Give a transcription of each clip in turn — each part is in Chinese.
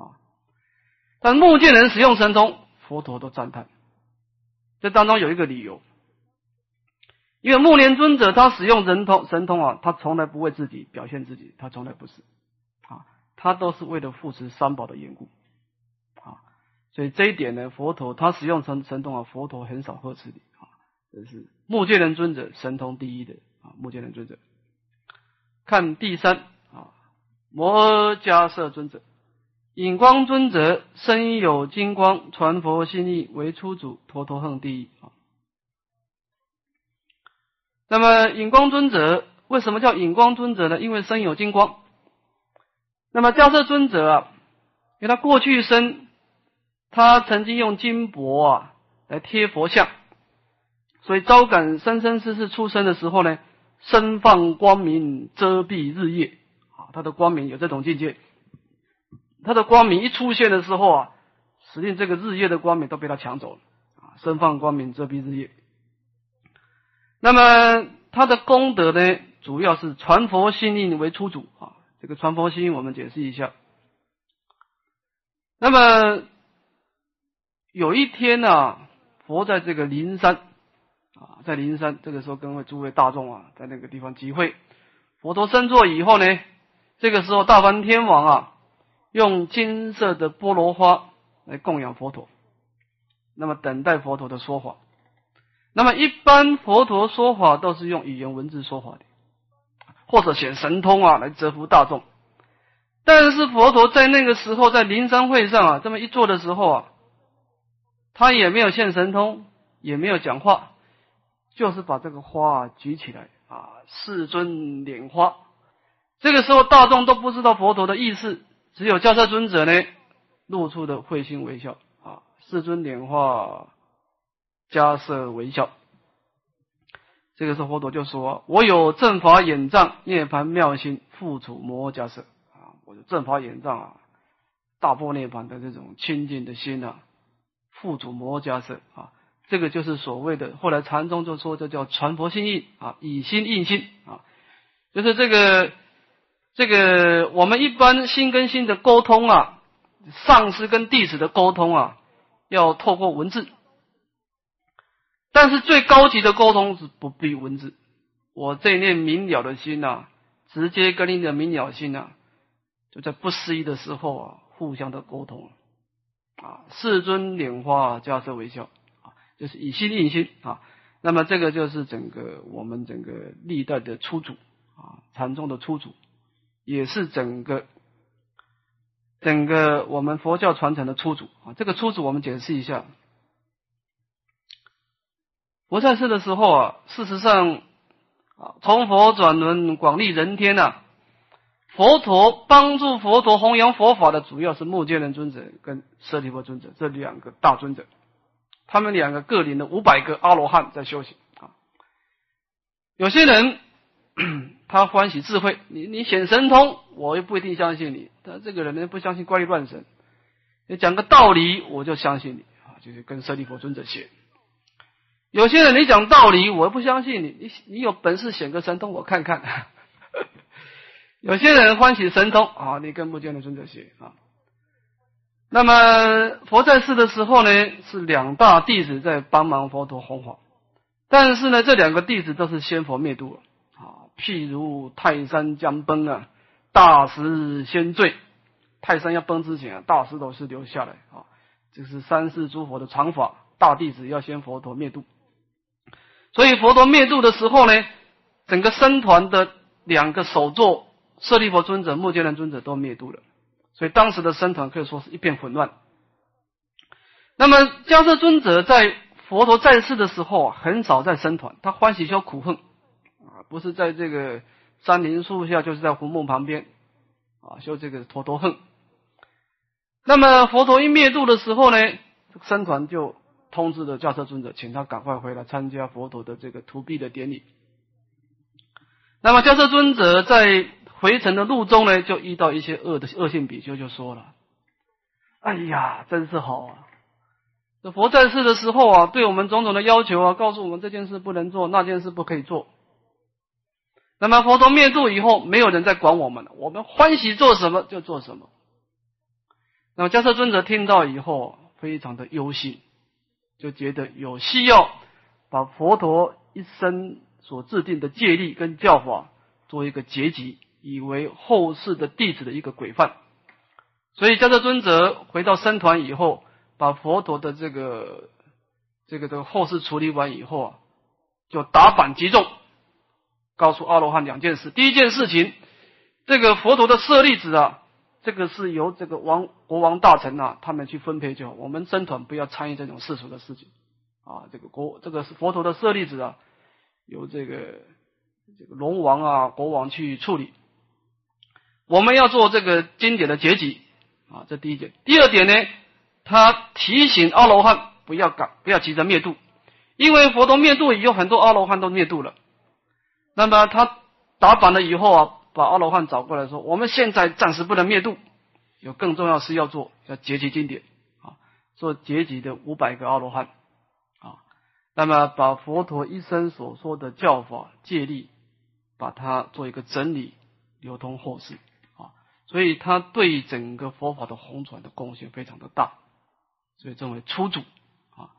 啊。但目犍连使用神通，佛陀都赞叹。这当中有一个理由，因为目连尊者他使用神通，神通啊，他从来不为自己表现自己，他从来不是啊，他都是为了护持三宝的缘故啊。所以这一点呢，佛陀他使用神神通啊，佛陀很少呵斥你啊。这是目犍连尊者神通第一的啊，目犍连尊者。看第三啊，摩诃迦摄尊者。引光尊者身有金光，传佛心意为初祖，陀陀横第一啊。那么引光尊者为什么叫引光尊者呢？因为身有金光。那么迦摄尊者啊，因为他过去生，他曾经用金箔啊来贴佛像，所以招感生生世世出生的时候呢，身放光明，遮蔽日夜啊，他的光明有这种境界。他的光明一出现的时候啊，实际这个日夜的光明都被他抢走了啊，身放光明遮蔽日夜。那么他的功德呢，主要是传佛心印为初祖啊。这个传佛心印我们解释一下。那么有一天呢，佛在这个灵山啊，在灵山这个时候跟诸位大众啊，在那个地方集会，佛陀身座以后呢，这个时候大梵天王啊。用金色的菠萝花来供养佛陀，那么等待佛陀的说法。那么一般佛陀说法都是用语言文字说法的，或者显神通啊来折服大众。但是佛陀在那个时候在灵山会上啊这么一做的时候啊，他也没有现神通，也没有讲话，就是把这个花举起来啊，世尊莲花。这个时候大众都不知道佛陀的意思。只有教授尊者呢，露出的会心微笑啊，世尊点化迦摄微笑。这个时候佛陀就说：“我有正法眼障，涅盘妙心，复处摩迦摄啊，我的正法眼障啊，大波涅盘的这种清净的心啊，复处摩迦摄啊，这个就是所谓的后来禅宗就说这叫传佛心印啊，以心印心啊，就是这个。”这个我们一般心跟心的沟通啊，上司跟弟子的沟通啊，要透过文字。但是最高级的沟通是不必文字，我这念明了的心呐，直接跟你的明了心呐，就在不思议的时候啊，互相的沟通啊，世尊莲花加色微笑啊，就是以心印心啊。那么这个就是整个我们整个历代的初祖啊，禅宗的初祖。也是整个整个我们佛教传承的初祖啊，这个初祖我们解释一下。佛在世的时候啊，事实上啊，从佛转轮广利人天呐，佛陀帮助佛陀弘扬佛法的主要是目犍连尊者跟舍利弗尊者这两个大尊者，他们两个各领了五百个阿罗汉在修行啊，有些人。他欢喜智慧，你你显神通，我又不一定相信你。他这个人呢，不相信怪力乱神，你讲个道理，我就相信你啊，就是跟舍利弗尊者学。有些人你讲道理，我不相信你，你你有本事显个神通，我看看。有些人欢喜神通啊，你跟目犍连尊者学啊。那么佛在世的时候呢，是两大弟子在帮忙佛陀弘法，但是呢，这两个弟子都是先佛灭度了。譬如泰山将崩啊，大石先坠。泰山要崩之前啊，大石头是留下来啊。这是三世诸佛的常法，大弟子要先佛陀灭度。所以佛陀灭度的时候呢，整个僧团的两个首座舍利弗尊者、目犍连尊者都灭度了。所以当时的僧团可以说是一片混乱。那么迦摄尊者在佛陀在世的时候啊，很少在僧团，他欢喜修苦恨。不是在这个山林树下，就是在湖木旁边啊，修这个陀陀恨。那么佛陀一灭度的时候呢，僧团就通知了教车尊者，请他赶快回来参加佛陀的这个荼毗的典礼。那么教车尊者在回程的路中呢，就遇到一些恶的恶性比丘，就说了：“哎呀，真是好啊！这佛在世的时候啊，对我们种种的要求啊，告诉我们这件事不能做，那件事不可以做。”那么佛陀灭度以后，没有人再管我们了，我们欢喜做什么就做什么。那么迦叶尊者听到以后，非常的忧心，就觉得有需要把佛陀一生所制定的戒律跟教法做一个结集，以为后世的弟子的一个规范。所以迦叶尊者回到僧团以后，把佛陀的这个这个这个后事处理完以后啊，就打板击众，告诉阿罗汉两件事。第一件事情，这个佛陀的舍利子啊，这个是由这个王国王大臣啊他们去分配就好，我们僧团不要参与这种世俗的事情啊。这个国这个是佛陀的舍利子啊，由这个这个龙王啊国王去处理。我们要做这个经典的结集。啊，这第一点。第二点呢，他提醒阿罗汉不要赶，不要急着灭度，因为佛陀灭度以后，很多阿罗汉都灭度了。那么他打板了以后啊，把阿罗汉找过来说：“我们现在暂时不能灭度，有更重要事要做，要结集经典啊，做结集的五百个阿罗汉啊。那么把佛陀一生所说的教法戒律，把它做一个整理，流通后世啊。”所以他对整个佛法的红传的贡献非常的大，所以称为初祖啊。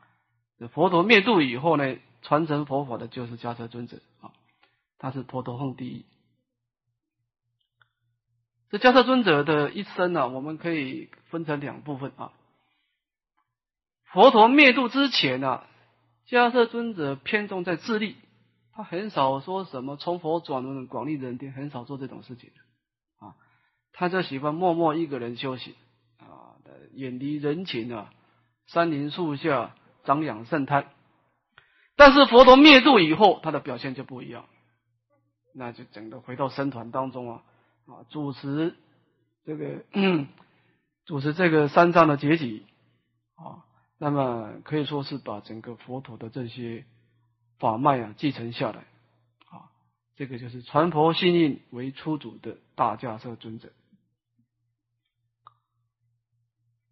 佛陀灭度以后呢，传承佛法的就是迦叶尊者啊，他是陀陀凤第一。这迦叶尊者的一生呢，我们可以分成两部分啊。佛陀灭度之前呢，迦叶尊者偏重在自立，他很少说什么从佛转轮广利人天，很少做这种事情啊。他就喜欢默默一个人修行啊，远离人情啊，山林树下长养圣胎。但是佛陀灭度以后，他的表现就不一样，那就整个回到僧团当中啊啊，主持这个 主持这个三藏的结集啊，那么可以说是把整个佛陀的这些法脉啊继承下来啊，这个就是传佛心印为初祖的大迦叶尊者。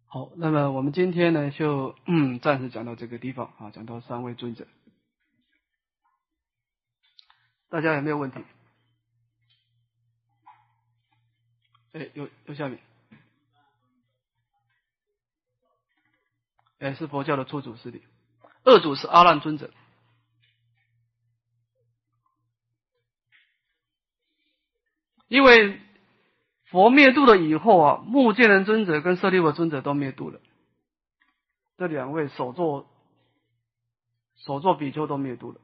好，那么我们今天呢，就 暂时讲到这个地方啊，讲到三位尊者，大家有没有问题？哎，有有下面，哎，是佛教的初祖师的，二祖是阿难尊者，因为。佛灭度了以后啊，目犍连尊者跟舍利弗尊者都灭度了，这两位首座首座比丘都灭度了。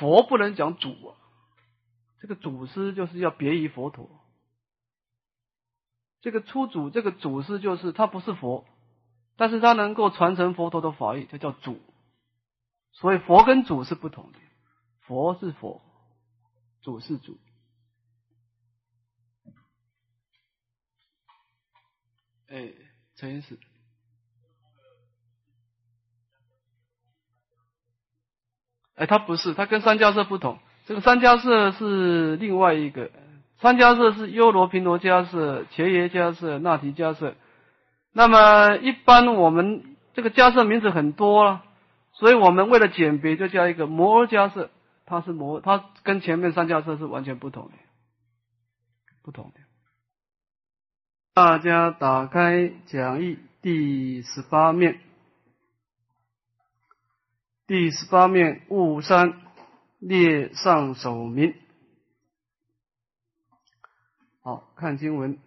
佛不能讲主啊，这个祖师就是要别于佛陀。这个初祖，这个祖师就是他不是佛，但是他能够传承佛陀的法义，他叫主。所以佛跟主是不同的。佛是佛，祖是祖。哎，真是。哎，他不是，他跟三迦舍不同。这个三迦舍是另外一个，三迦舍是优罗频罗迦舍、伽耶迦舍、那提迦舍。那么一般我们这个迦舍名字很多了，所以我们为了简别，就加一个摩诃迦舍。它是摩，它跟前面三驾车是完全不同的，不同的。大家打开讲义第十八面，第十八面雾山列上首名。好看经文，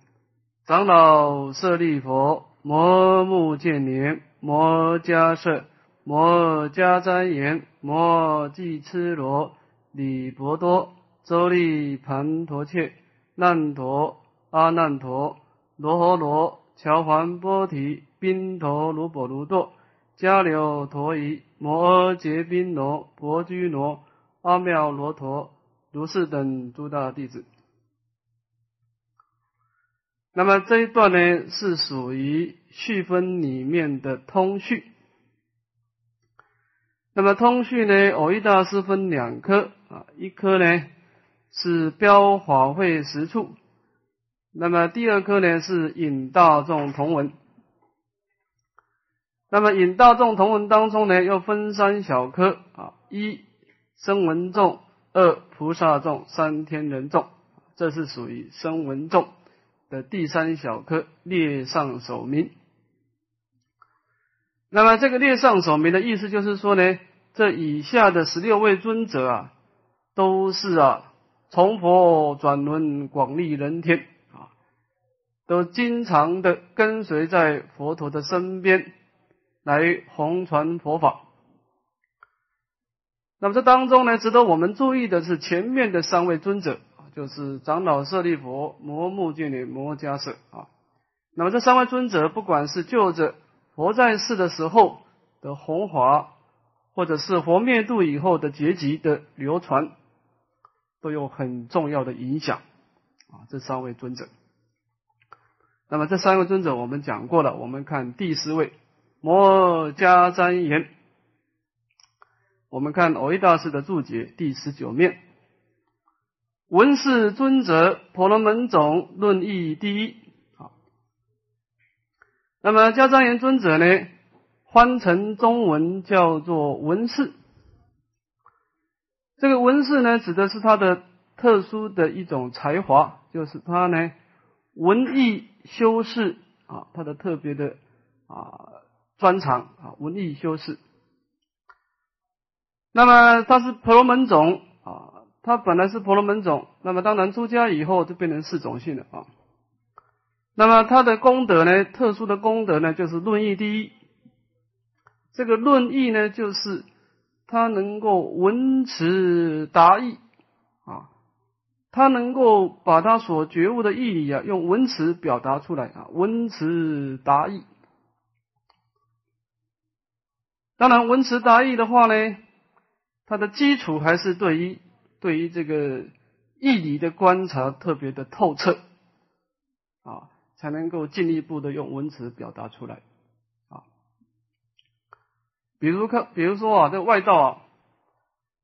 长老舍利佛，摩目犍连，摩迦舍。摩迦旃延、摩季痴罗、李伯多、周利盘陀切、难陀、阿难陀、罗诃罗、乔环波提、宾陀卢波卢多、迦留陀夷、摩诃结宾罗、婆居罗、阿妙罗陀、如是等诸大弟子。那么这一段呢，是属于序分里面的通序。那么通序呢？偶一大师分两科啊，一科呢是标法会实处，那么第二科呢是引大众同文。那么引大众同文当中呢，又分三小科啊：一声闻众，二菩萨众，三天人众。这是属于声闻众的第三小科列上首名。那么这个列上首名的意思就是说呢，这以下的十六位尊者啊，都是啊从佛转轮广利人天啊，都经常的跟随在佛陀的身边来弘传佛法。那么这当中呢，值得我们注意的是前面的三位尊者，就是长老舍利佛、摩目犍连、摩迦舍啊。那么这三位尊者，不管是就着佛在世的时候的弘华，或者是佛灭度以后的结集的流传，都有很重要的影响啊。这三位尊者，那么这三位尊者我们讲过了，我们看第四位摩迦旃延。我们看藕益大师的注解第十九面，文士尊者婆罗门种论义第一。好，那么迦旃延尊者呢，翻成中文叫做文士。这个文士呢，指的是他的特殊的一种才华，就是他呢文艺修饰啊，他的特别的啊专长啊，文艺修饰。那么他是婆罗门种啊，他本来是婆罗门种，那么当然出家以后就变成四种性了啊。那么他的功德呢，特殊的功德呢，就是论义第一。这个论义呢，就是他能够文辞达意啊，他能够把他所觉悟的意义啊，用文辞表达出来啊，文辞达意。当然，文辞达意的话呢。它的基础还是对于对于这个义理的观察特别的透彻啊，才能够进一步的用文词表达出来啊。比如看，比如说啊，这外道啊，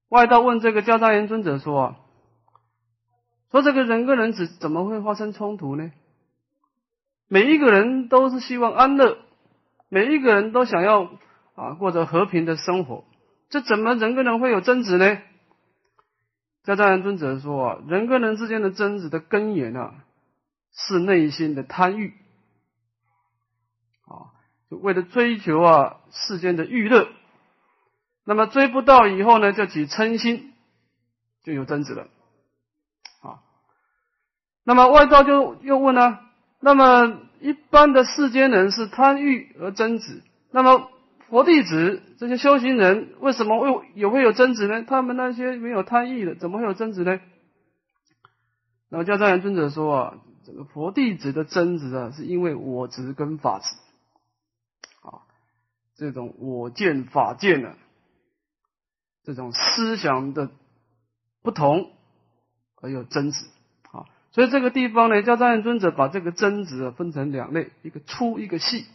外道问这个迦旃延尊者说啊，说这个人跟人怎怎么会发生冲突呢？每一个人都是希望安乐，每一个人都想要啊过着和平的生活。这怎么人跟人会有争执呢？迦旃延尊者说啊，人跟人之间的争执的根源啊，是内心的贪欲啊，就为了追求啊世间的欲乐，那么追不到以后呢，就起嗔心，就有争执了啊。那么外道就又问了，那么一般的世间人是贪欲而争执，那么？佛弟子这些修行人为什么会也会有争执呢？他们那些没有贪欲的，怎么会有争执呢？那么迦旃延尊者说啊，这个佛弟子的争执啊，是因为我执跟法执啊，这种我见法见呢，这种思想的不同而有争执啊。所以这个地方呢，迦旃延尊者把这个争执啊分成两类，一个粗，一个细。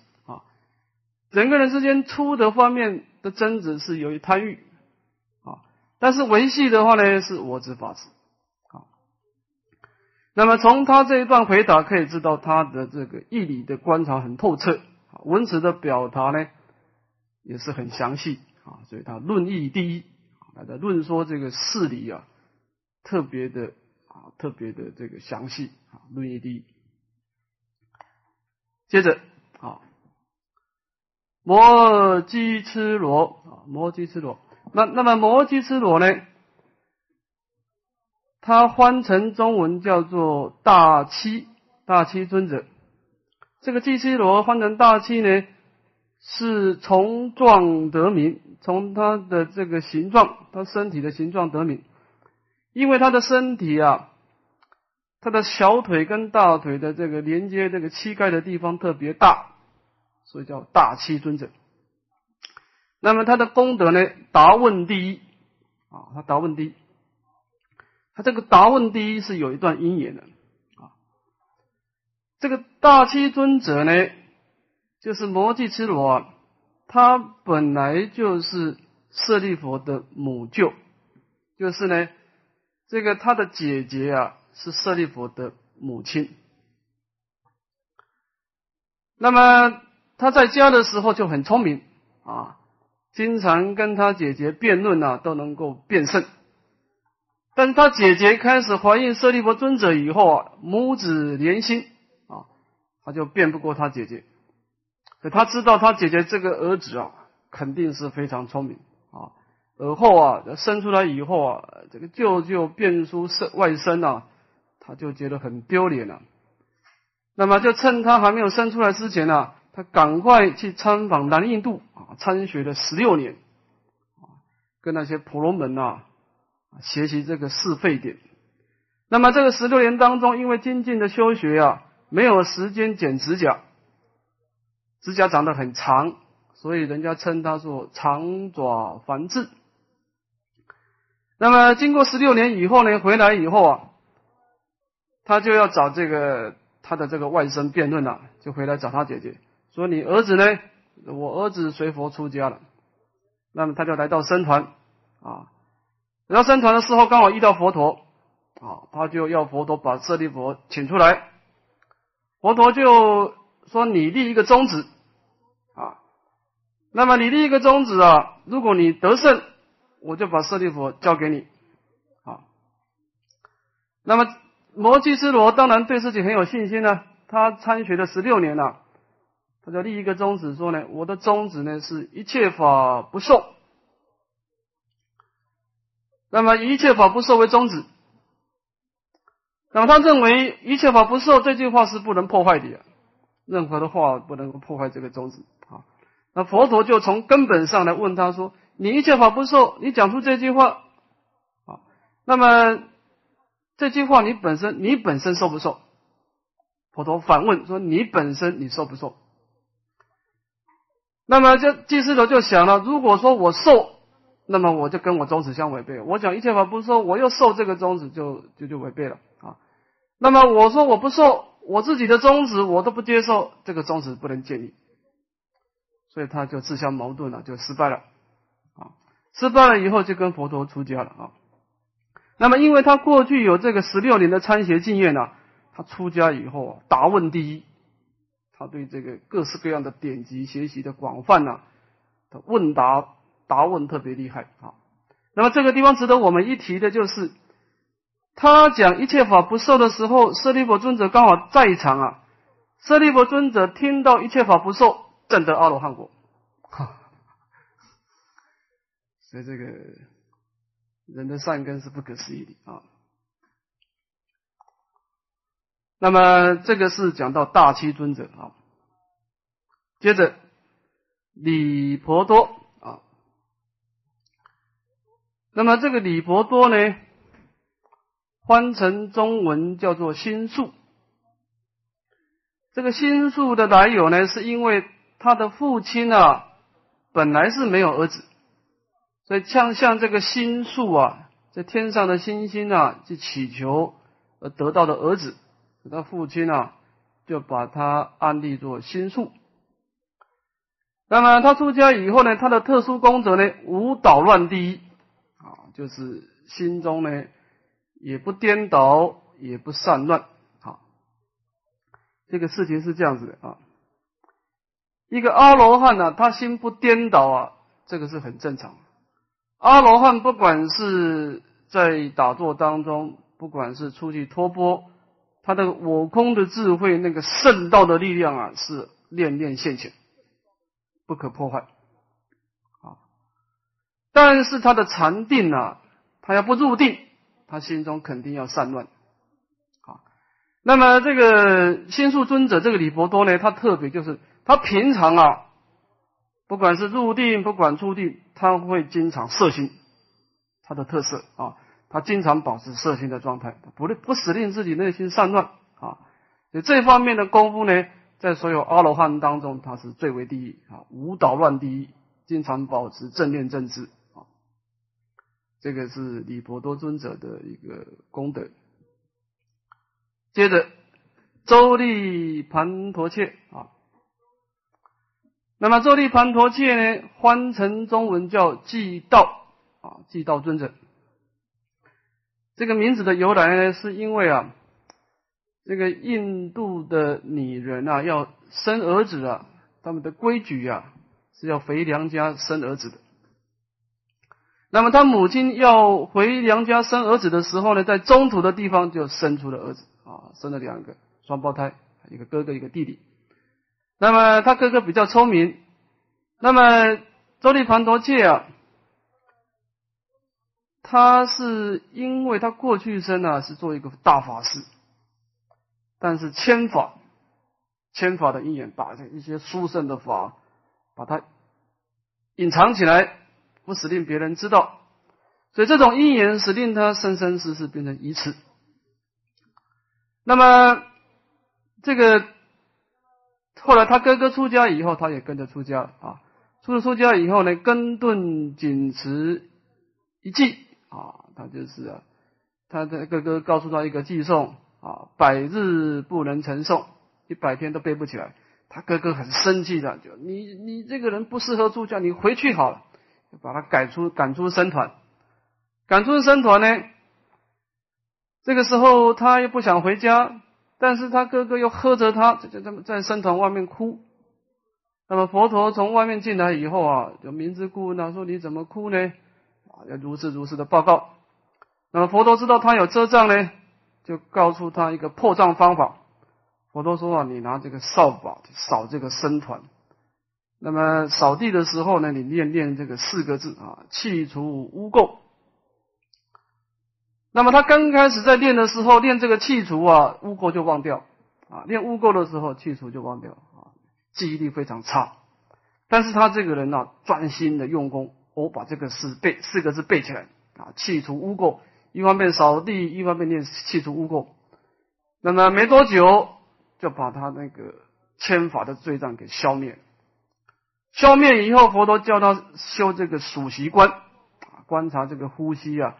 人跟人之间出的方面的争执是由于贪欲啊，但是维系的话呢是我执法执啊。那么从他这一段回答可以知道他的这个义理的观察很透彻，文词的表达呢也是很详细啊，所以他论义第一啊，在论说这个事理啊特别的啊特别的这个详细啊，论义第一。接着。摩基吃罗啊，摩基吃罗。那那么摩基吃罗呢？他翻成中文叫做大七大七尊者。这个基七罗翻成大七呢，是从状得名，从他的这个形状，他身体的形状得名。因为他的身体啊，他的小腿跟大腿的这个连接这个膝盖的地方特别大。所以叫大七尊者。那么他的功德呢？答问第一啊，他答问第一。他这个答问第一是有一段因缘的啊。这个大七尊者呢，就是摩羯痴罗，他本来就是舍利佛的母舅，就是呢，这个他的姐姐啊是舍利佛的母亲。那么。他在家的时候就很聪明啊，经常跟他姐姐辩论啊，都能够辩胜但是他姐姐开始怀孕舍利弗尊者以后啊，母子连心啊，他就辩不过他姐姐。可他知道他姐姐这个儿子啊，肯定是非常聪明啊。而后啊，生出来以后啊，这个舅舅辩出外外甥啊，他就觉得很丢脸了。那么就趁他还没有生出来之前呢，他赶快去参访南印度啊，参学了十六年，跟那些婆罗门啊。学习这个是非点，那么这个十六年当中，因为精进的修学啊，没有时间剪指甲，指甲长得很长，所以人家称他做长爪繁殖。那么经过十六年以后呢，回来以后啊，他就要找这个他的这个外甥辩论了，就回来找他姐姐说：“你儿子呢？我儿子随佛出家了。”那么他就来到僧团啊。然后僧团的时候，刚好遇到佛陀，啊，他就要佛陀把舍利佛请出来。佛陀就说：“你立一个宗旨，啊，那么你立一个宗旨啊，如果你得胜，我就把舍利佛交给你。”啊，那么摩基斯罗当然对自己很有信心呢。他参学了十六年了，他就立一个宗旨说呢：“我的宗旨呢，是一切法不受。”那么一切法不受为宗旨，那么他认为一切法不受这句话是不能破坏的，任何的话不能够破坏这个宗旨啊。那佛陀就从根本上来问他说：“你一切法不受，你讲出这句话啊？那么这句话你本身你本身受不受？”佛陀反问说：“你本身你受不受？”那么这祭司头就想了：如果说我受。那么我就跟我宗旨相违背。我讲一切法不受，我又受这个宗旨，就就就违背了啊。那么我说我不受我自己的宗旨，我都不接受这个宗旨不能建立，所以他就自相矛盾了，就失败了啊。失败了以后就跟佛陀出家了啊。那么因为他过去有这个十六年的参学经验呢，他出家以后啊，答问第一，他对这个各式各样的典籍学习的广泛呐，的问答。答问特别厉害啊！那么这个地方值得我们一提的就是，他讲一切法不受的时候，舍利弗尊者刚好在场啊。舍利弗尊者听到一切法不受，证得阿罗汉果。所以这个人的善根是不可思议的啊。那么这个是讲到大七尊者啊，接着李婆多啊。那么这个李婆多呢，翻成中文叫做心术。这个心术的来由呢，是因为他的父亲啊，本来是没有儿子，所以像像这个心术啊，在天上的星星啊，去祈求而得到的儿子，他父亲啊，就把他安立做心术。那么他出家以后呢，他的特殊功德呢，无捣乱第一啊。就是心中呢，也不颠倒，也不散乱，好，这个事情是这样子的啊。一个阿罗汉呢，他心不颠倒啊，这个是很正常。阿罗汉不管是在打坐当中，不管是出去托钵，他的我空的智慧，那个圣道的力量啊，是念念现前，不可破坏啊。但是他的禅定啊，他要不入定，他心中肯定要散乱。啊，那么这个心术尊者这个李伯多呢，他特别就是他平常啊，不管是入定，不管出定，他会经常摄心，他的特色啊，他经常保持色心的状态，不令不使令自己内心散乱啊。所以这方面的功夫呢，在所有阿罗汉当中，他是最为第一啊，无捣乱第一，经常保持正念正知。这个是李婆多尊者的一个功德。接着，周利盘陀切啊，那么周利盘陀切呢，翻成中文叫济道啊，济道尊者。这个名字的由来呢，是因为啊，这个印度的女人啊，要生儿子啊，他们的规矩啊，是要回娘家生儿子的。那么他母亲要回娘家生儿子的时候呢，在中途的地方就生出了儿子啊，生了两个双胞胎，一个哥哥一个弟弟。那么他哥哥比较聪明，那么周利盘陀切啊，他是因为他过去生呢是做一个大法师，但是千法千法的因缘，把一些殊胜的法把它隐藏起来。不使令别人知道，所以这种因缘使令他生生世世变成愚痴。那么这个后来他哥哥出家以后，他也跟着出家啊。出了出家以后呢，根顿仅持一记啊，他就是啊，他的哥哥告诉他一个寄送啊，百日不能承受，一百天都背不起来。他哥哥很生气的，就你你这个人不适合出家，你回去好了。把他赶出赶出僧团，赶出僧团呢？这个时候他又不想回家，但是他哥哥又喝着他，在在在僧团外面哭。那么佛陀从外面进来以后啊，就明知故问他说：“你怎么哭呢？”要如实如实的报告。那么佛陀知道他有遮障呢，就告诉他一个破障方法。佛陀说啊，你拿这个扫把扫这个僧团。那么扫地的时候呢，你念念这个四个字啊，去除污垢。那么他刚开始在练的时候，练这个去除啊，污垢就忘掉啊，练污垢的时候去除就忘掉啊，记忆力非常差。但是他这个人呢，专心的用功，我把这个四背四个字背起来啊，去除污垢，一方面扫地，一方面念去除污垢。那么没多久，就把他那个千法的罪障给消灭。消灭以后，佛陀叫他修这个数息观，啊，观察这个呼吸啊，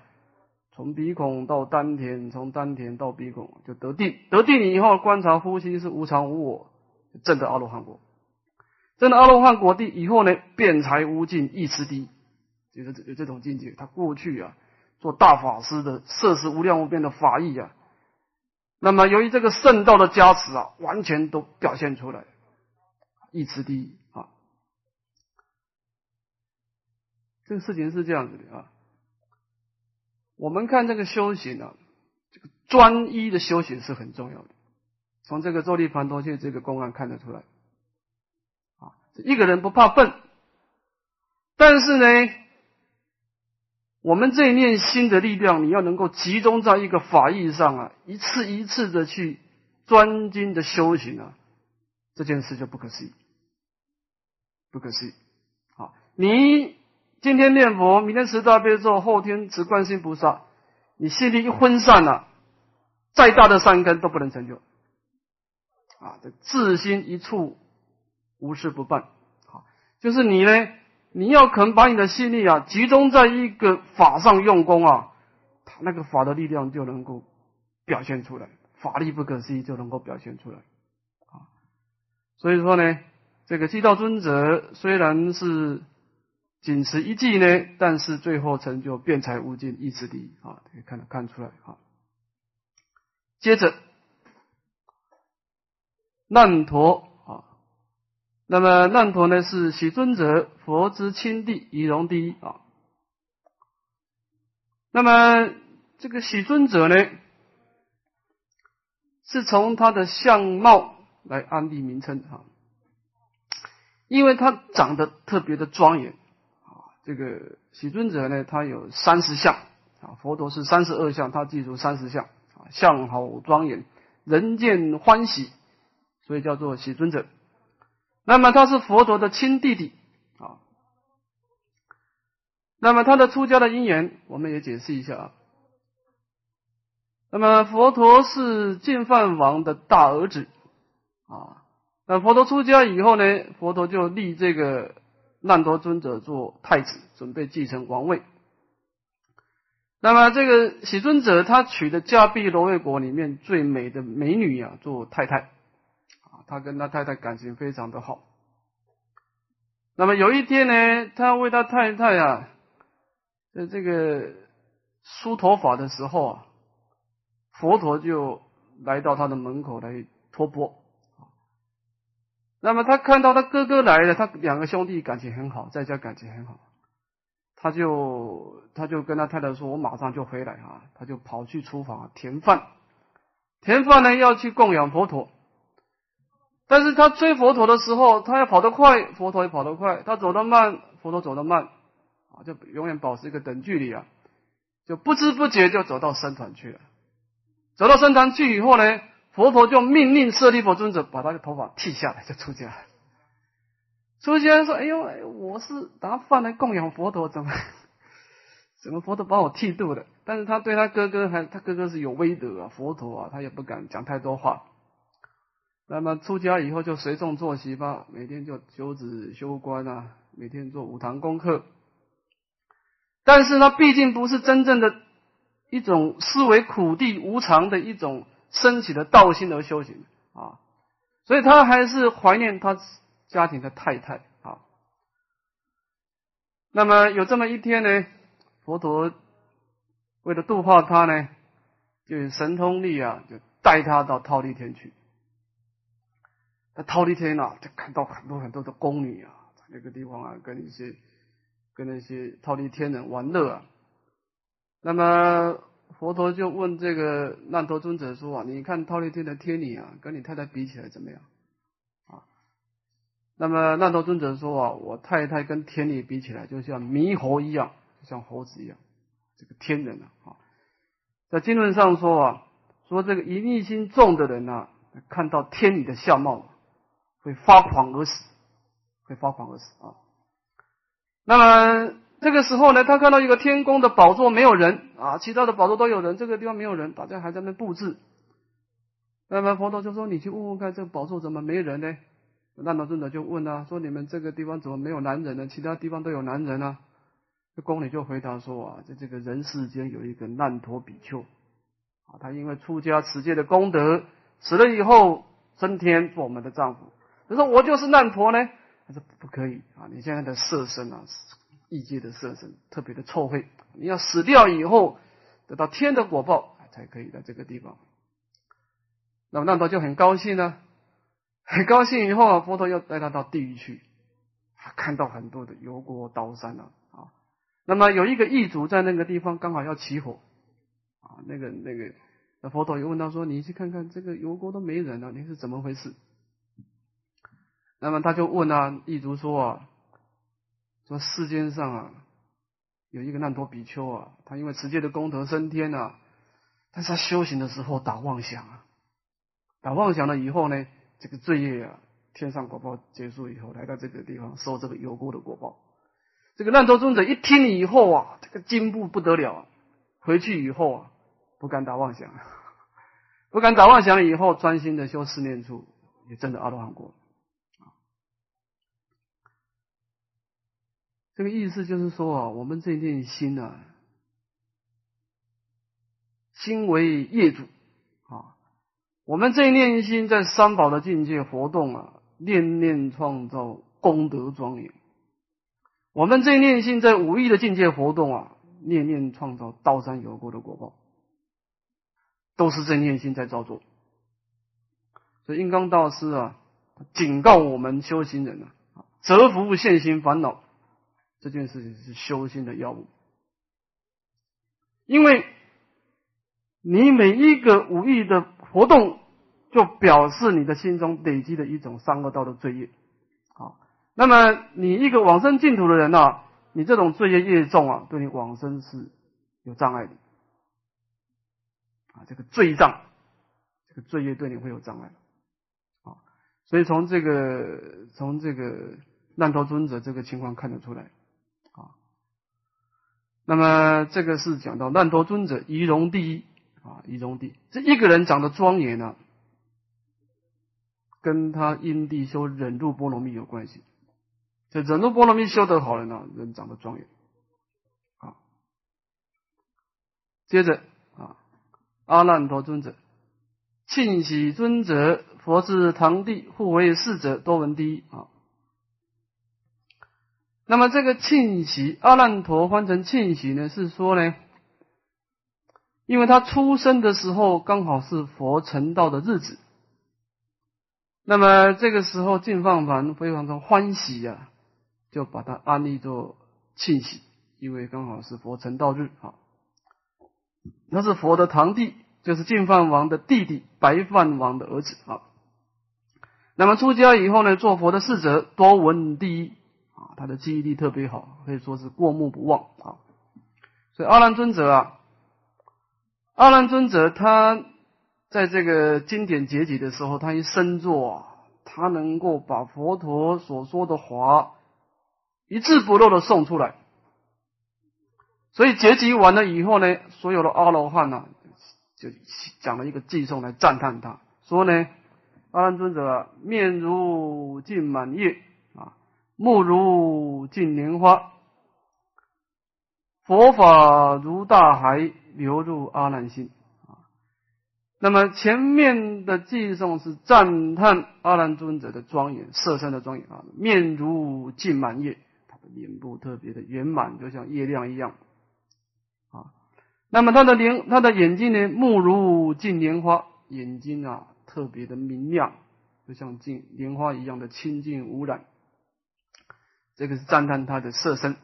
从鼻孔到丹田，从丹田到鼻孔就得定，得定以后观察呼吸是无常无我，证得阿罗汉果。证得阿罗汉果地以后呢，辩才无尽，意持地，就是有这种境界。他过去啊，做大法师的，摄持无量无边的法义啊，那么由于这个圣道的加持啊，完全都表现出来，意持地。这个事情是这样子的啊，我们看这个修行啊，这个专一的修行是很重要的。从这个周立盘多切这个公案看得出来，啊，一个人不怕笨，但是呢，我们这一念心的力量，你要能够集中在一个法义上啊，一次一次的去专精的修行啊，这件事就不可思议，不可思议。啊，你。今天念佛，明天持大悲咒，后天持观世菩萨，你心里一分散了，再大的善根都不能成就。啊，这自心一处，无事不办。好，就是你呢，你要肯把你的心力啊，集中在一个法上用功啊，他那个法的力量就能够表现出来，法力不可思议就能够表现出来。啊，所以说呢，这个寂道尊者虽然是。仅持一计呢，但是最后成就辩才无尽，意志第一啊，可以看得看出来啊。接着难陀，那么难陀呢是喜尊者佛之亲弟，仪容第一啊。那么这个喜尊者呢，是从他的相貌来安立名称啊，因为他长得特别的庄严啊。这个喜尊者呢，他有三十相啊，佛陀是三十二相，他记住三十相啊，相好庄严，人见欢喜，所以叫做喜尊者。那么他是佛陀的亲弟弟啊。那么他的出家的因缘，我们也解释一下啊。那么佛陀是净饭王的大儿子啊。那佛陀出家以后呢，佛陀就立这个。难陀尊者做太子，准备继承王位。那么这个喜尊者他娶的迦毗罗卫国里面最美的美女啊做太太，他跟他太太感情非常的好。那么有一天呢，他为他太太啊，在这个梳头发的时候啊，佛陀就来到他的门口来托钵。那么他看到他哥哥来了，他两个兄弟感情很好，在家感情很好。他就他就跟他太太说：“我马上就回来啊！”他就跑去厨房啊填饭，填饭呢要去供养佛陀。但是他追佛陀的时候，他要跑得快，佛陀也跑得快；他走得慢，佛陀走得慢，啊，就永远保持一个等距离啊，就不知不觉就走到僧团去了。走到僧团去以后呢，佛陀就命令舍利弗尊者把他的头发剃下来，就出家。出家人说：“哎呦，我是拿饭来供养佛陀，怎么 怎么佛陀把我剃度了？”但是他对他哥哥还，他哥哥是有威德啊，佛陀啊，他也不敢讲太多话。那么出家以后就随众作息吧，每天就修止修观啊，每天做五堂功课。但是呢，毕竟不是真正的一种思维苦地无常的一种升起的道心而修行啊，所以他还是怀念他家庭的太太啊。那么有这么一天呢，佛陀为了度化他呢，就神通力啊，就带他到忉利天去。在忉利天呐，就看到很多很多的宫女啊，在那个地方啊，跟一些跟那些忉利天人玩乐啊。那么佛陀就问这个难陀尊者说啊：“你看忉利天的天女啊，跟你太太比起来怎么样？”啊，那么难陀尊者说啊：“我太太跟天女比起来，就像猕猴一样，就像猴子一样，这个天人啊。”在经论上说啊，说这个淫欲心重的人呐，看到天女的相貌。会发狂而死，会发狂而死啊！那么这个时候呢，他看到一个天宫的宝座没有人啊，其他的宝座都有人，这个地方没有人，大家还在那布置。那么佛陀就说：“你去问问看，这个宝座怎么没人呢？”难陀尊者就问啊，说：“你们这个地方怎么没有男人呢？其他地方都有男人啊？”这宫里就回答说：“啊，在这个人世间有一个难陀比丘啊，他因为出家持戒的功德，死了以后升天做我们的丈夫。”他说：“我就是烂陀呢。”他说：“不可以啊！你现在的色身啊，异界的色身特别的臭秽，你要死掉以后得到天的果报才可以在这个地方。”那么难陀就很高兴呢，很高兴。以后啊，佛陀又带他到地狱去，他看到很多的油锅刀山啊啊。那么有一个异族在那个地方刚好要起火啊，那个那个，那佛陀又问他说：“你去看看这个油锅都没人了，你是怎么回事？”那么他就问啊，异族说啊，说世间上啊，有一个难陀比丘啊，他因为持戒的功德升天啊，但是他修行的时候打妄想啊，打妄想了以后呢，这个罪业啊，天上果报结束以后，来到这个地方受这个有过的果报。这个难陀尊者一听以后啊，这个进步不得了啊，回去以后啊，不敢打妄想，不敢打妄想了以后，专心的修四念处，也真的阿罗汉果。这个意思就是说啊，我们这念心啊，心为业主啊，我们这念心在三宝的境界活动啊，念念创造功德庄严；我们这念心在无意的境界活动啊，念念创造道山有过的果报，都是这念心在造作。所以印刚大师啊，警告我们修行人啊，折服现行烦恼。这件事情是修心的药物，因为你每一个无意的活动，就表示你的心中累积的一种三恶道的罪业。啊，那么你一个往生净土的人呢，你这种罪业越重啊，对你往生是有障碍的。啊，这个罪障，这个罪业对你会有障碍。啊，所以从这个从这个难陀尊者这个情况看得出来。那么这个是讲到难陀尊者仪容第一啊，仪容第一，这一个人长得庄严呢，跟他因地修忍辱波罗蜜有关系。这忍辱波罗蜜修得好了呢，人长得庄严。啊，接着啊，阿难陀尊者、庆喜尊者、佛智堂弟、护为侍者多闻第一啊。那么这个庆喜阿难陀换成庆喜呢，是说呢，因为他出生的时候刚好是佛成道的日子，那么这个时候净饭凡非常的欢喜呀，就把他安立做庆喜，因为刚好是佛成道日啊。他是佛的堂弟，就是净饭王的弟弟，白饭王的儿子啊。那么出家以后呢，做佛的侍者，多闻第一，他的记忆力特别好，可以说是过目不忘啊。所以阿难尊者啊，阿难尊者他在这个经典结集的时候，他一生作，他能够把佛陀所说的话一字不漏的送出来。所以结集完了以后呢，所有的阿罗汉呢，就讲了一个寄颂来赞叹他，说呢。阿难尊者面如净满月，目如净莲花，佛法如大海流入阿难心啊。那么前面的寄颂是赞叹阿难尊者的庄严，色身的庄严啊，面如净满月，他的脸部特别的圆满，就像月亮一样啊。那么他的莲，他的眼睛呢，目如净莲花，眼睛啊。特别的明亮，就像净莲花一样的清净无染。这个是赞叹他的色身。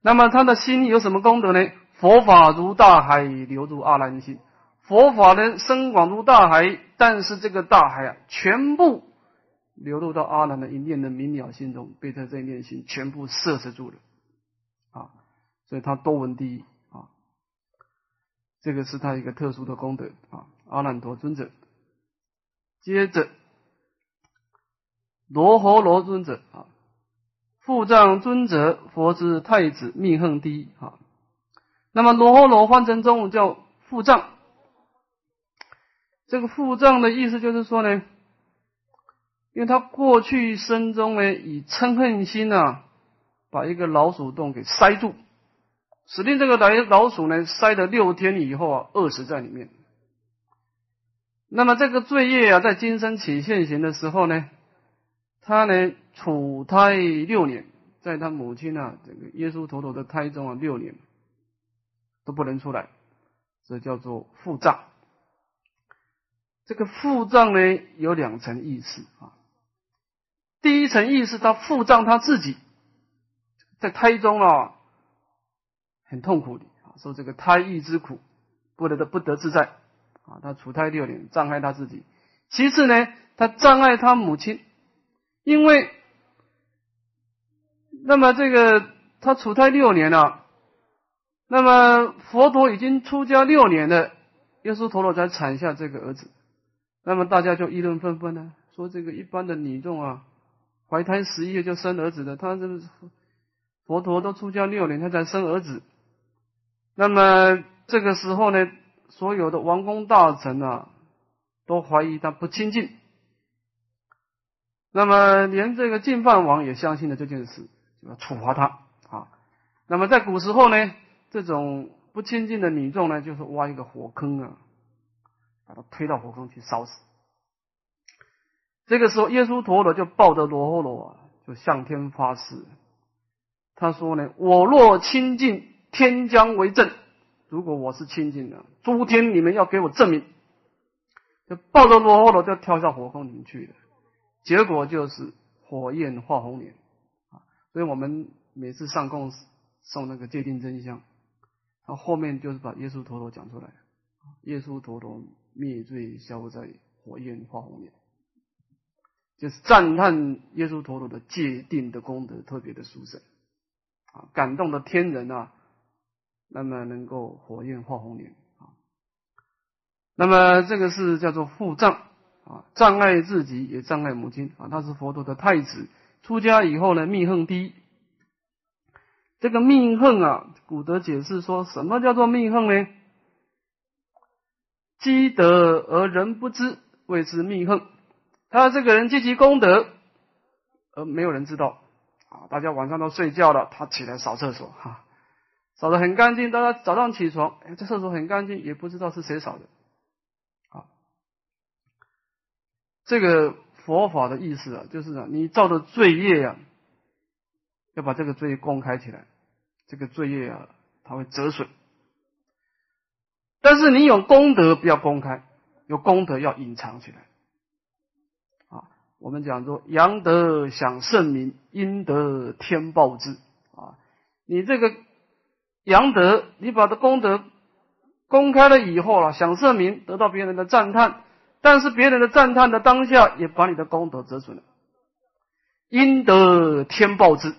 那么他的心有什么功德呢？佛法如大海流入阿难心，佛法呢深广如大海，但是这个大海啊，全部流入到阿难的一念的明了心中，被他这一念心全部摄持住了啊！所以他多闻第一啊，这个是他一个特殊的功德啊，阿难陀尊者。接着，罗侯罗尊者啊，复藏尊者，佛之太子，命横低啊。那么罗侯罗换成中文叫复藏，这个复藏的意思就是说呢，因为他过去生中呢，以嗔恨心啊，把一个老鼠洞给塞住，使令这个来老鼠呢，塞了六天以后啊，饿死在里面。那么这个罪业啊，在今生起现行的时候呢，他呢处胎六年，在他母亲啊这个耶稣陀陀的胎中啊六年都不能出来，这叫做腹胀。这个腹胀呢有两层意思啊，第一层意思他腹胀他自己在胎中啊很痛苦的啊，受这个胎狱之苦，不得的不得自在。啊，他处胎六年，障碍他自己。其次呢，他障碍他母亲，因为那么这个他处胎六年了，那么佛陀已经出家六年了，耶稣陀罗才产下这个儿子，那么大家就议论纷纷呢，说这个一般的女众啊，怀胎十一月就生儿子的，他这个佛陀都出家六年，他才生儿子，那么这个时候呢？所有的王公大臣啊，都怀疑他不亲近。那么，连这个净饭王也相信了这件事，就要处罚他啊。那么，在古时候呢，这种不亲近的女众呢，就是挖一个火坑啊，把他推到火坑去烧死。这个时候，耶稣陀罗就抱着罗诃罗啊，就向天发誓，他说呢：“我若亲近，天将为证。”如果我是亲近的，诸天你们要给我证明，就抱着罗罗就跳下火坑里去了，结果就是火焰化红莲啊！所以我们每次上供送那个戒定真相，他后面就是把耶稣陀螺讲出来，耶稣陀螺灭罪消灾，火焰化红莲，就是赞叹耶稣陀螺的界定的功德特别的殊胜啊，感动的天人啊！那么能够火焰化红莲啊，那么这个是叫做腹障啊，障碍自己也障碍母亲啊。他是佛陀的太子，出家以后呢，命恨低。这个命横啊，古德解释说什么叫做命横呢？积德而人不知，谓之命横。他这个人积极功德，而没有人知道啊。大家晚上都睡觉了，他起来扫厕所哈。扫的很干净，大家早上起床，哎，这厕所很干净，也不知道是谁扫的，啊，这个佛法的意思啊，就是啊，你造的罪业呀，要把这个罪业公开起来，这个罪业啊，它会折损，但是你有功德不要公开，有功德要隐藏起来，啊，我们讲说阳德享圣名，阴德天报之，啊，你这个。阳德，你把这功德公开了以后啊，想盛名，得到别人的赞叹，但是别人的赞叹的当下，也把你的功德折损了，应得天报之。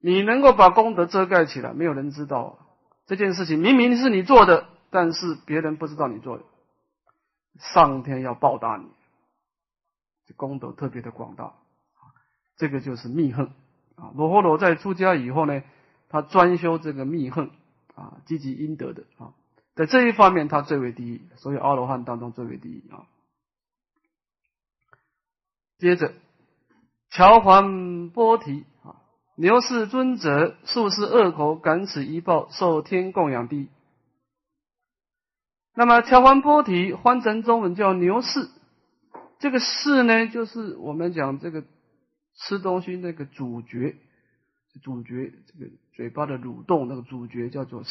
你能够把功德遮盖起来，没有人知道这件事情，明明是你做的，但是别人不知道你做的，上天要报答你，这功德特别的广大，这个就是密恨啊。罗诃罗在出家以后呢，他专修这个密恨啊，积极应得的啊，在这一方面他最为第一，所以阿罗汉当中最为第一啊。接着，乔桓波提啊。牛氏尊者素是恶口，感此一报，受天供养地。那么乔桓波提，翻成中文叫牛氏。这个氏呢，就是我们讲这个吃东西那个主角，主角这个嘴巴的蠕动那个主角叫做氏。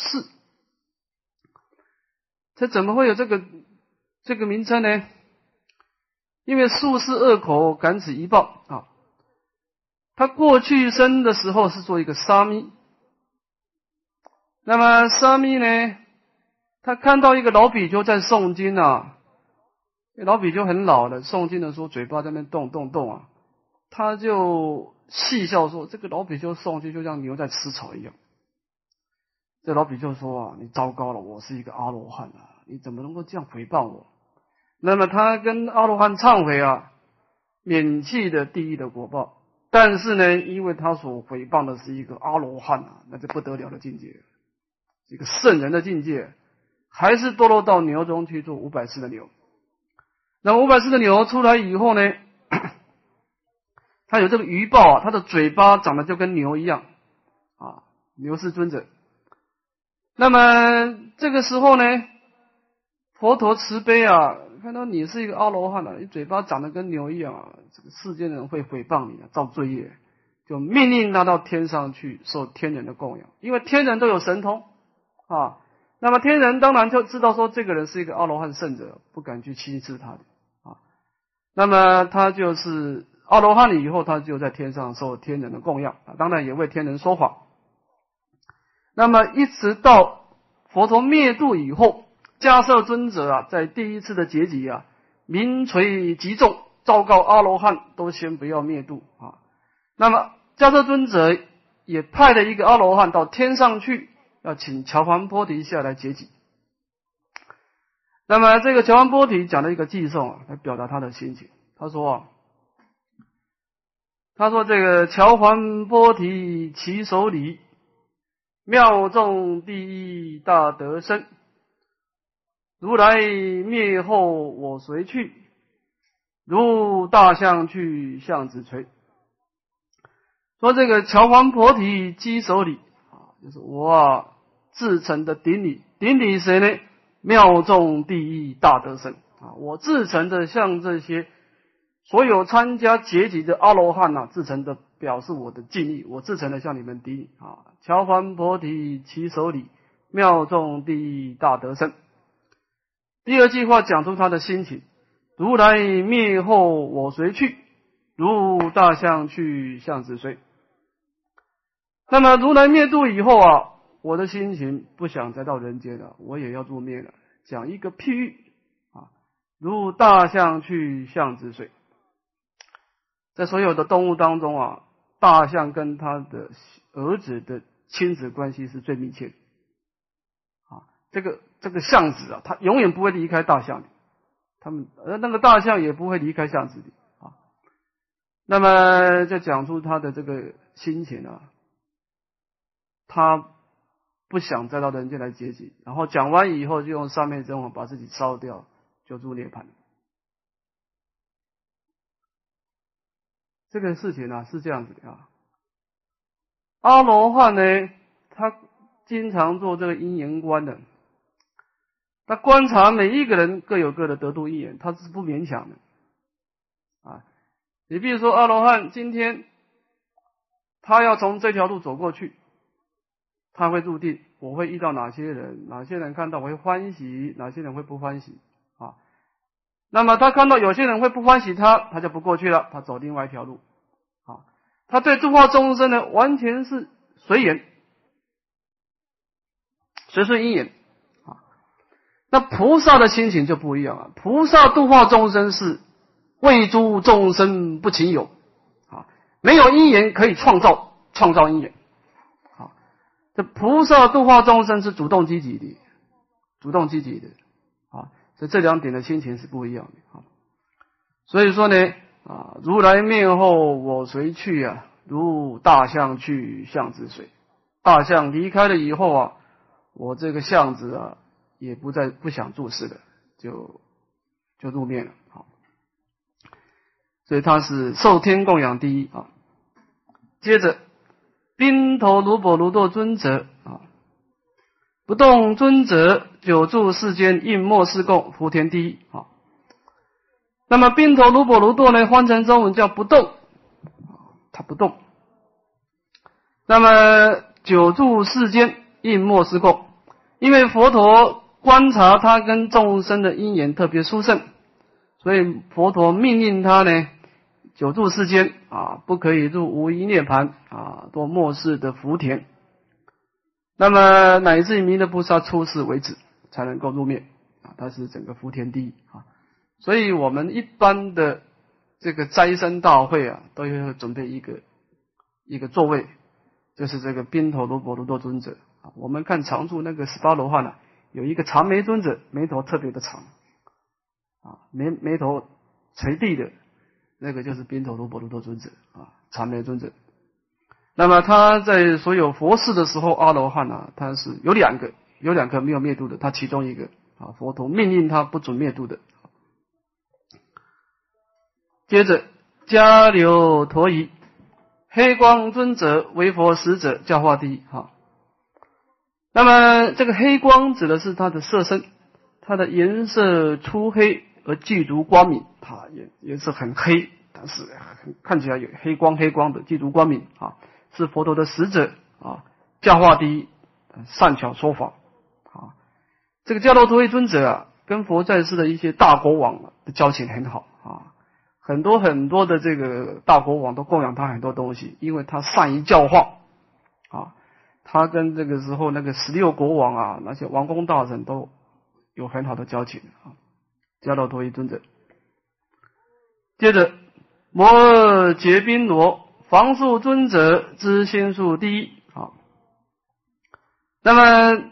这怎么会有这个这个名称呢？因为术士恶口，感此一报啊。他过去生的时候是做一个沙弥，那么沙弥呢，他看到一个老比丘在诵经啊，老比丘很老了，诵经的时候嘴巴在那动动动啊，他就戏笑说：“这个老比丘诵经就像牛在吃草一样。”这老比丘说：“啊，你糟糕了，我是一个阿罗汉啊，你怎么能够这样诽谤我？”那么他跟阿罗汉忏悔啊，免去的地狱的果报。但是呢，因为他所诽谤的是一个阿罗汉啊，那就不得了的境界，一个圣人的境界，还是堕落到牛中去做五百次的牛。那五百次的牛出来以后呢，他有这个鱼报啊，他的嘴巴长得就跟牛一样啊，牛是尊者。那么这个时候呢，佛陀慈悲啊。看到你是一个阿罗汉了，你嘴巴长得跟牛一样啊！这个世间人会诽谤你啊，造罪业，就命令他到天上去受天人的供养，因为天人都有神通啊。那么天人当然就知道说这个人是一个阿罗汉圣者，不敢去轻视他的啊。那么他就是阿罗汉了以后，他就在天上受天人的供养啊，当然也为天人说法。那么一直到佛陀灭度以后。迦摄尊者啊，在第一次的结集啊，名垂极重，昭告阿罗汉都先不要灭度啊。那么迦摄尊者也派了一个阿罗汉到天上去，要请乔桓波提下来结集。那么这个乔桓波提讲了一个寄颂啊，来表达他的心情。他说啊，他说这个乔桓波提其手里妙众第一大德身。如来灭后，我随去？如大象去向子垂。说这个乔桓婆提稽首礼啊，就是我自成的顶礼，顶礼谁呢？妙众第一大德身啊，我自成的向这些所有参加结集的阿罗汉呐，自成的表示我的敬意，我自成的向你们顶礼啊。乔桓婆提稽首礼，妙众第一大德身。第二句话讲出他的心情：如来灭后，我随去？如大象去向子随。那么如来灭度以后啊，我的心情不想再到人间了，我也要入灭了。讲一个譬喻啊，如大象去向子随。在所有的动物当中啊，大象跟他的儿子的亲子关系是最密切的。这个。这个象子啊，它永远不会离开大象里，他们呃那个大象也不会离开象子里啊。那么就讲出他的这个心情啊，他不想再到人间来接济，然后讲完以后就用上面真火把自己烧掉，就入涅槃。这个事情呢是这样子的啊。阿罗汉呢，他经常做这个阴阳观的。他观察每一个人各有各的得度因缘，他是不勉强的啊。你比如说阿罗汉，今天他要从这条路走过去，他会注定我会遇到哪些人，哪些人看到我会欢喜，哪些人会不欢喜啊。那么他看到有些人会不欢喜他，他就不过去了，他走另外一条路啊。他对诸化众生呢，完全是随缘随顺因缘。那菩萨的心情就不一样了，菩萨度化众生是为诸众生不勤有啊，没有因缘可以创造创造因缘啊。这菩萨度化众生是主动积极的，主动积极的啊，所以这两点的心情是不一样的啊。所以说呢啊，如来灭后我随去啊？如大象去，象之水。大象离开了以后啊，我这个象子啊，也不再不想注视了，就就入灭了。好，所以他是受天供养第一啊。接着，宾头卢波卢多尊者啊，不动尊者久住世间，应末世供，福田第一啊。那么宾头卢波卢多呢，换成中文叫不动。他不动，那么久住世间，应莫失供。因为佛陀观察他跟众生的因缘特别殊胜，所以佛陀命令他呢，久住世间啊，不可以入无一涅盘啊，多末世的福田。那么乃至于弥勒菩萨出世为止，才能够入灭啊，他是整个福田第一啊。所以我们一般的。这个斋生大会啊，都要准备一个一个座位，就是这个宾头罗婆罗多尊者啊。我们看常住那个十八罗汉呢，有一个长眉尊者，眉头特别的长啊，眉眉头垂地的，那个就是宾头罗波罗多尊者啊，长眉尊者。那么他在所有佛事的时候，阿罗汉呢，他是有两个，有两个没有灭度的，他其中一个啊，佛陀命令他不准灭度的。接着，迦留陀夷黑光尊者为佛使者，教化第一。哈，那么这个黑光指的是它的色身，它的颜色粗黑而具足光明，它颜颜色很黑，但是看起来有黑光黑光的，具足光明啊，是佛陀的使者啊，教化第一，善巧说法啊。这个迦罗陀夷尊者啊，跟佛在世的一些大国王的交情很好啊。很多很多的这个大国王都供养他很多东西，因为他善于教化啊。他跟这个时候那个十六国王啊，那些王公大臣都有很好的交情啊。迦罗陀一尊者，接着摩尔结宾罗房树尊者之心术第一啊。那么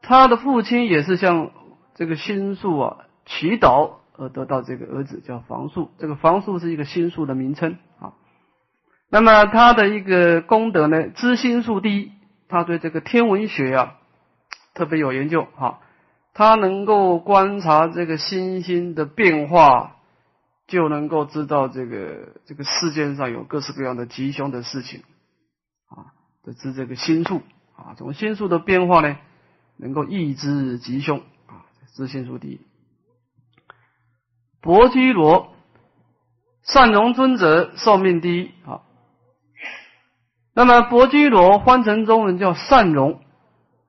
他的父亲也是像这个心术啊祈祷。而得到这个儿子叫房树，这个房树是一个心术的名称。那么他的一个功德呢，知心术第一，他对这个天文学啊特别有研究哈。他能够观察这个星星的变化，就能够知道这个这个世界上有各式各样的吉凶的事情啊。得知这个心术啊，从心术的变化呢，能够预知吉凶啊，知心术第一。薄居罗善容尊者寿命第一啊，那么薄基罗翻成中文叫善容，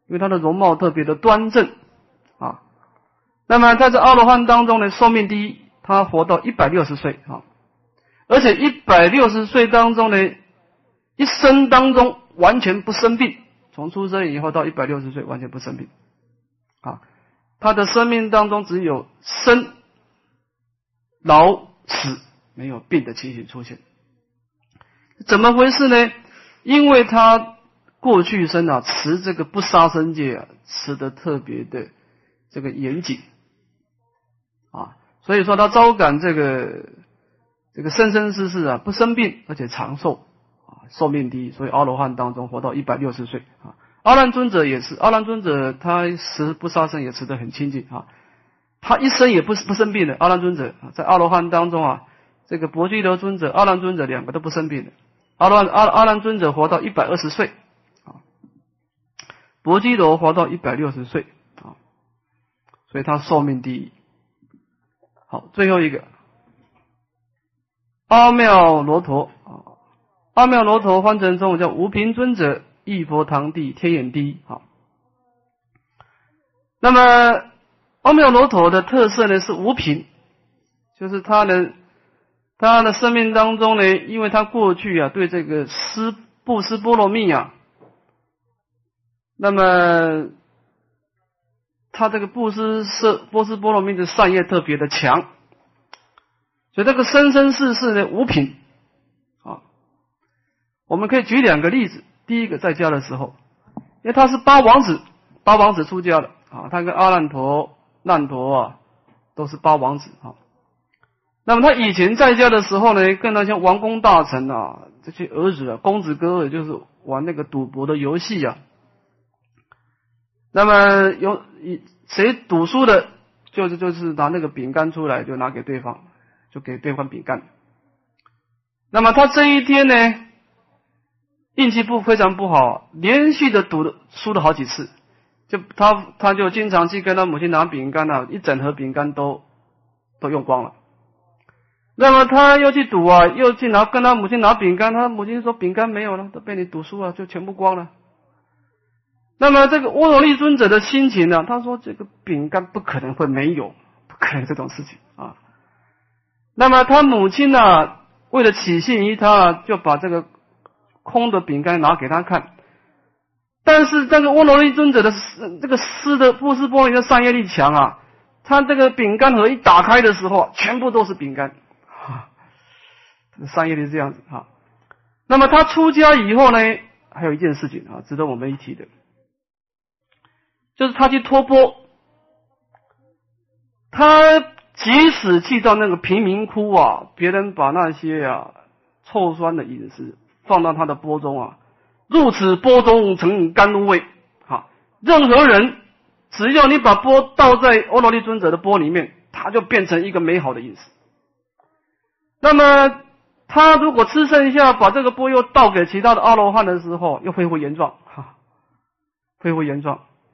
因为他的容貌特别的端正啊。那么在这阿罗汉当中呢，寿命第一，他活到一百六十岁啊，而且一百六十岁当中呢，一生当中完全不生病，从出生以后到一百六十岁完全不生病啊，他的生命当中只有生。老死没有病的情形出现，怎么回事呢？因为他过去生啊持这个不杀生戒啊，持的特别的这个严谨啊，所以说他招感这个这个生生世世啊不生病，而且长寿啊，寿命低，所以阿罗汉当中活到一百六十岁啊。阿难尊者也是，阿难尊者他持不杀生也持得很清净啊。他一生也不是不生病的，阿难尊者在阿罗汉当中啊，这个薄居罗尊者、阿难尊者两个都不生病的。阿罗阿阿难尊者活到一百二十岁。啊，薄居罗活到一百六十岁。啊，所以他寿命第一。好，最后一个。阿妙罗陀。啊，阿妙罗陀翻成中文叫无贫尊者，一佛堂地天眼第一。好，那么。阿妙罗陀的特色呢是无贫，就是他的他的生命当中呢，因为他过去啊对这个施布施波罗蜜啊，那么他这个布施是波斯波罗蜜的善业特别的强，所以这个生生世世的五品啊，我们可以举两个例子。第一个在家的时候，因为他是八王子，八王子出家的啊，他跟阿难陀、难陀啊都是八王子啊。那么他以前在家的时候呢，跟那些王公大臣啊，这些儿子啊，公子哥，就是玩那个赌博的游戏啊。那么有谁赌输的，就是就是拿那个饼干出来，就拿给对方，就给对方饼干。那么他这一天呢，运气不非常不好，连续的赌的输了好几次，就他他就经常去跟他母亲拿饼干啊，一整盒饼干都都用光了。那么他又去赌啊，又去拿跟他母亲拿饼干，他母亲说饼干没有了，都被你赌输了，就全部光了。那么这个乌罗利尊者的心情呢？他说这个饼干不可能会没有，不可能这种事情啊。那么他母亲呢，为了起信于他，就把这个空的饼干拿给他看。但是这个乌罗利尊者的这个施的布施波罗的商业力强啊，他这个饼干盒一打开的时候，全部都是饼干。商业的这样子哈，那么他出家以后呢，还有一件事情啊，值得我们一提的，就是他去托钵，他即使去到那个贫民窟啊，别人把那些啊臭酸的饮食放到他的钵中啊，入此钵中成甘露味，哈，任何人只要你把钵倒在欧罗利尊者的钵里面，他就变成一个美好的饮食。那么。他如果吃剩下，把这个钵又倒给其他的阿罗汉的时候，又恢复原状，哈，恢复原状。